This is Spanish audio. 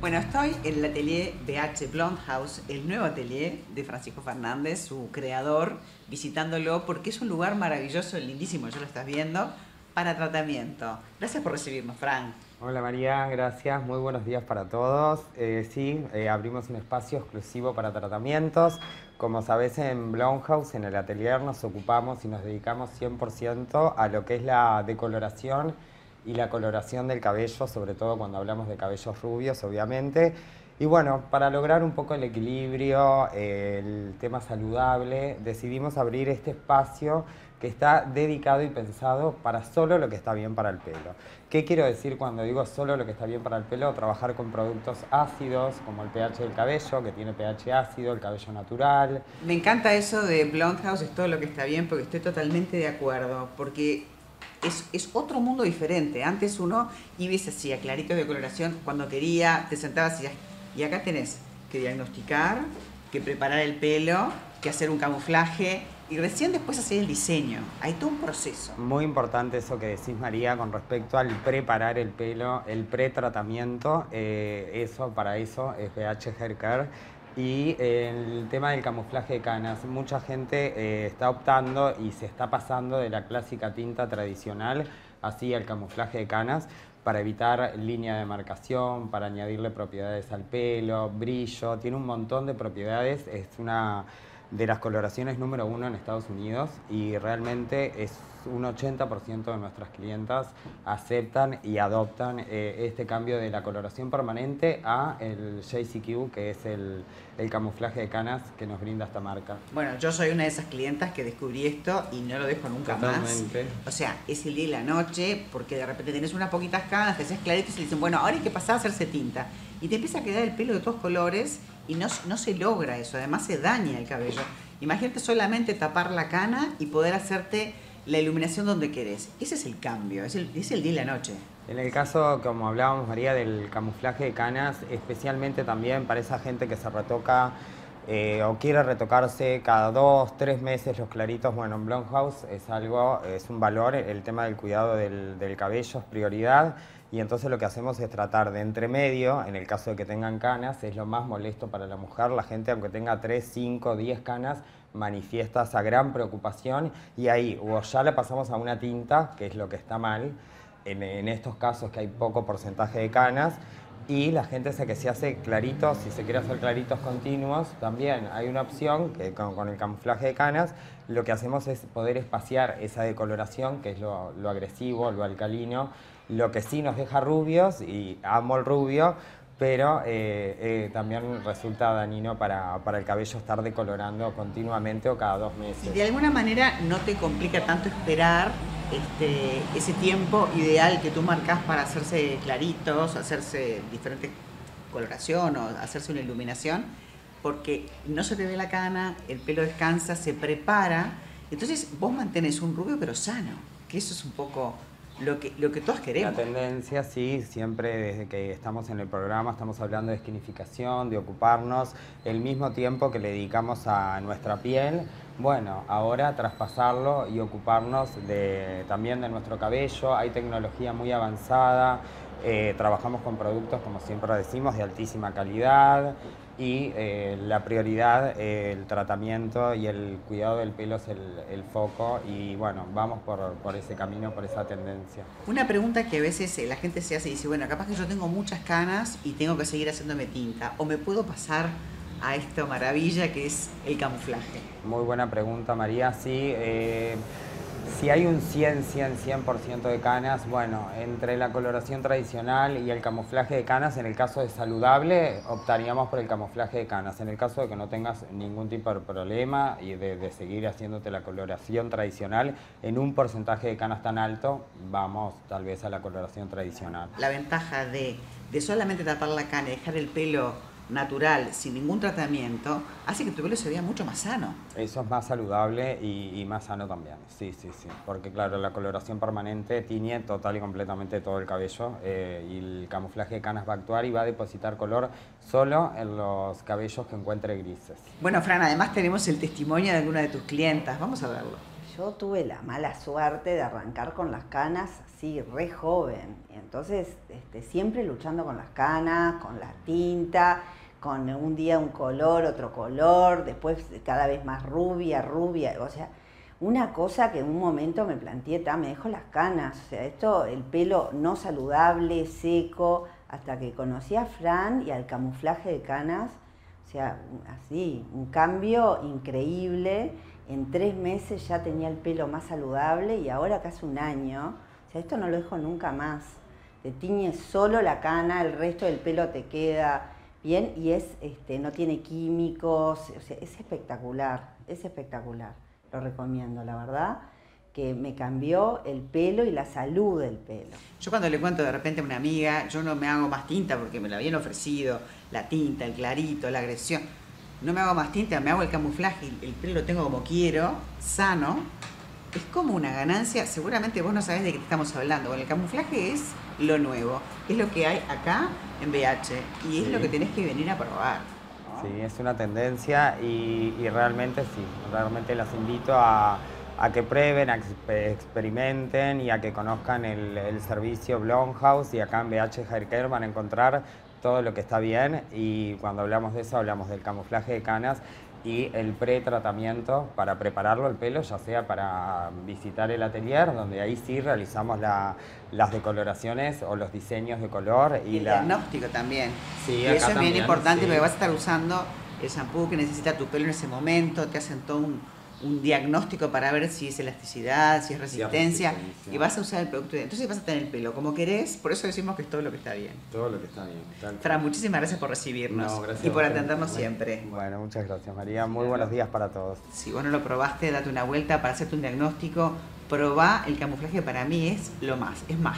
Bueno, estoy en el atelier BH Blonde House, el nuevo atelier de Francisco Fernández, su creador, visitándolo porque es un lugar maravilloso, lindísimo, ya lo estás viendo, para tratamiento. Gracias por recibirnos, Frank. Hola María, gracias. Muy buenos días para todos. Eh, sí, eh, abrimos un espacio exclusivo para tratamientos. Como sabes, en House, en el atelier, nos ocupamos y nos dedicamos 100% a lo que es la decoloración y la coloración del cabello, sobre todo cuando hablamos de cabellos rubios, obviamente. Y bueno, para lograr un poco el equilibrio, el tema saludable, decidimos abrir este espacio que está dedicado y pensado para solo lo que está bien para el pelo. ¿Qué quiero decir cuando digo solo lo que está bien para el pelo? Trabajar con productos ácidos, como el pH del cabello, que tiene pH ácido, el cabello natural. Me encanta eso de Blonde House, es todo lo que está bien, porque estoy totalmente de acuerdo, porque es, otro mundo diferente. Antes uno iba y se hacía claritos de coloración cuando quería, te sentabas y, y acá tenés que diagnosticar, que preparar el pelo, que hacer un camuflaje y recién después hacer el diseño. Hay todo un proceso. Muy importante eso que decís María con respecto al preparar el pelo, el pretratamiento. Eh, eso, para eso es BH Hair Care y el tema del camuflaje de canas, mucha gente eh, está optando y se está pasando de la clásica tinta tradicional así al camuflaje de canas para evitar línea de marcación, para añadirle propiedades al pelo, brillo, tiene un montón de propiedades, es una de las coloraciones número uno en Estados Unidos y realmente es un 80% de nuestras clientas aceptan y adoptan eh, este cambio de la coloración permanente a el JCQ, que es el, el, camuflaje de canas que nos brinda esta marca. Bueno, yo soy una de esas clientas que descubrí esto y no lo dejo nunca Totalmente. más. O sea, es el día y la noche, porque de repente tenés unas poquitas canas, te haces clarito y se dicen, bueno, ahora hay que pasar a hacerse tinta. Y te empieza a quedar el pelo de todos colores y no, no se logra eso, además se daña el cabello. Imagínate solamente tapar la cana y poder hacerte la iluminación donde querés. Ese es el cambio, es el, es el día y la noche. En el caso, como hablábamos María, del camuflaje de canas, especialmente también para esa gente que se retoca eh, o quiere retocarse cada dos, tres meses los claritos, bueno, en Blumhouse es algo, es un valor, el tema del cuidado del, del cabello es prioridad y entonces lo que hacemos es tratar de entre medio, en el caso de que tengan canas, es lo más molesto para la mujer, la gente aunque tenga 3, 5, 10 canas, manifiesta esa gran preocupación. Y ahí o ya le pasamos a una tinta, que es lo que está mal, en, estos casos que hay poco porcentaje de canas, y la gente se que se hace claritos, si se quiere hacer claritos continuos, también hay una opción que con, el camuflaje de canas, lo que hacemos es poder espaciar esa decoloración, que es lo agresivo, lo alcalino, lo que sí nos deja rubios, y amo el rubio, pero eh, eh, también resulta dañino para, el cabello estar decolorando continuamente o cada dos meses. de alguna manera no te complica tanto esperar este, ese tiempo ideal que tú marcas para hacerse claritos, hacerse diferente coloración o hacerse una iluminación, porque no se te ve la cana, el pelo descansa, se prepara, entonces vos mantenés un rubio pero sano, que eso es un poco lo que, lo que todos queremos. La tendencia, sí, siempre desde que estamos en el programa estamos hablando de esquinificación, de ocuparnos el mismo tiempo que le dedicamos a nuestra piel. Bueno, ahora traspasarlo y ocuparnos de, también de nuestro cabello. Hay tecnología muy avanzada, eh, trabajamos con productos, como siempre decimos, de altísima calidad y eh, la prioridad, el tratamiento y el cuidado del pelo es el, foco y bueno, vamos por, por, ese camino, por esa tendencia. Una pregunta que a veces eh, la gente se hace y dice, bueno, capaz que yo tengo muchas canas y tengo que seguir haciéndome tinta o me puedo pasar a esta maravilla que es el camuflaje. Muy buena pregunta María, sí. Eh, si hay un 100, 100, 100% de canas, bueno, entre la coloración tradicional y el camuflaje de canas, en el caso de saludable, optaríamos por el camuflaje de canas. En el caso de que no tengas ningún tipo de problema y de, seguir haciéndote la coloración tradicional, en un porcentaje de canas tan alto, vamos tal vez a la coloración tradicional. La ventaja de, de solamente tapar la cana y dejar el pelo natural, sin ningún tratamiento, hace que tu pelo se vea mucho más sano. Eso es más saludable y, más sano también, sí, sí, sí. Porque claro, la coloración permanente tiñe total y completamente todo el cabello eh, y el camuflaje de canas va a actuar y va a depositar color solo en los cabellos que encuentre grises. Bueno, Fran, además tenemos el testimonio de alguna de tus clientas, vamos a verlo. Yo tuve la mala suerte de arrancar con las canas así, re joven. Entonces, este, siempre luchando con las canas, con la tinta, con un día un color, otro color, después cada vez más rubia, rubia. O sea, una cosa que en un momento me planteé, me dejo las canas. O sea, esto, el pelo no saludable, seco, hasta que conocí a Fran y al camuflaje de canas. O sea, así, un cambio increíble en tres meses ya tenía el pelo más saludable y ahora casi un año, o sea, esto no lo dejo nunca más. Te tiñes solo la cana, el resto del pelo te queda bien y es, este, no tiene químicos, o sea, es espectacular, es espectacular. Lo recomiendo, la verdad que me cambió el pelo y la salud del pelo. Yo cuando le cuento de repente a una amiga, yo no me hago más tinta porque me la habían ofrecido, la tinta, el clarito, la agresión no me hago más tinta, me hago el camuflaje, el pelo lo tengo como quiero, sano, es como una ganancia, seguramente vos no sabés de qué estamos hablando, bueno, el camuflaje es lo nuevo, es lo que hay acá en BH y es lo que tenés que venir a probar. Sí, es una tendencia y, realmente sí, realmente las invito a, que prueben, a que experimenten y a que conozcan el, el servicio Blonhouse y acá en BH Haircare van a encontrar todo lo que está bien y cuando hablamos de eso hablamos del camuflaje de canas y el pretratamiento para prepararlo el pelo, ya sea para visitar el atelier, donde ahí sí realizamos las decoloraciones o los diseños de color. Y, el diagnóstico también. Sí, y eso es bien importante porque vas a estar usando el shampoo que necesita tu pelo en ese momento, te hacen todo un, un diagnóstico para ver si es elasticidad, si es resistencia, y vas a usar el producto. Entonces vas a tener el pelo como querés, por eso decimos que es todo lo que está bien. Todo lo que está bien. Fran, muchísimas gracias por recibirnos y por atendernos siempre. Bueno, muchas gracias María, muy buenos días para todos. Si vos no lo probaste, date una vuelta para hacerte un diagnóstico, probá el camuflaje para mí es lo más, es mágico.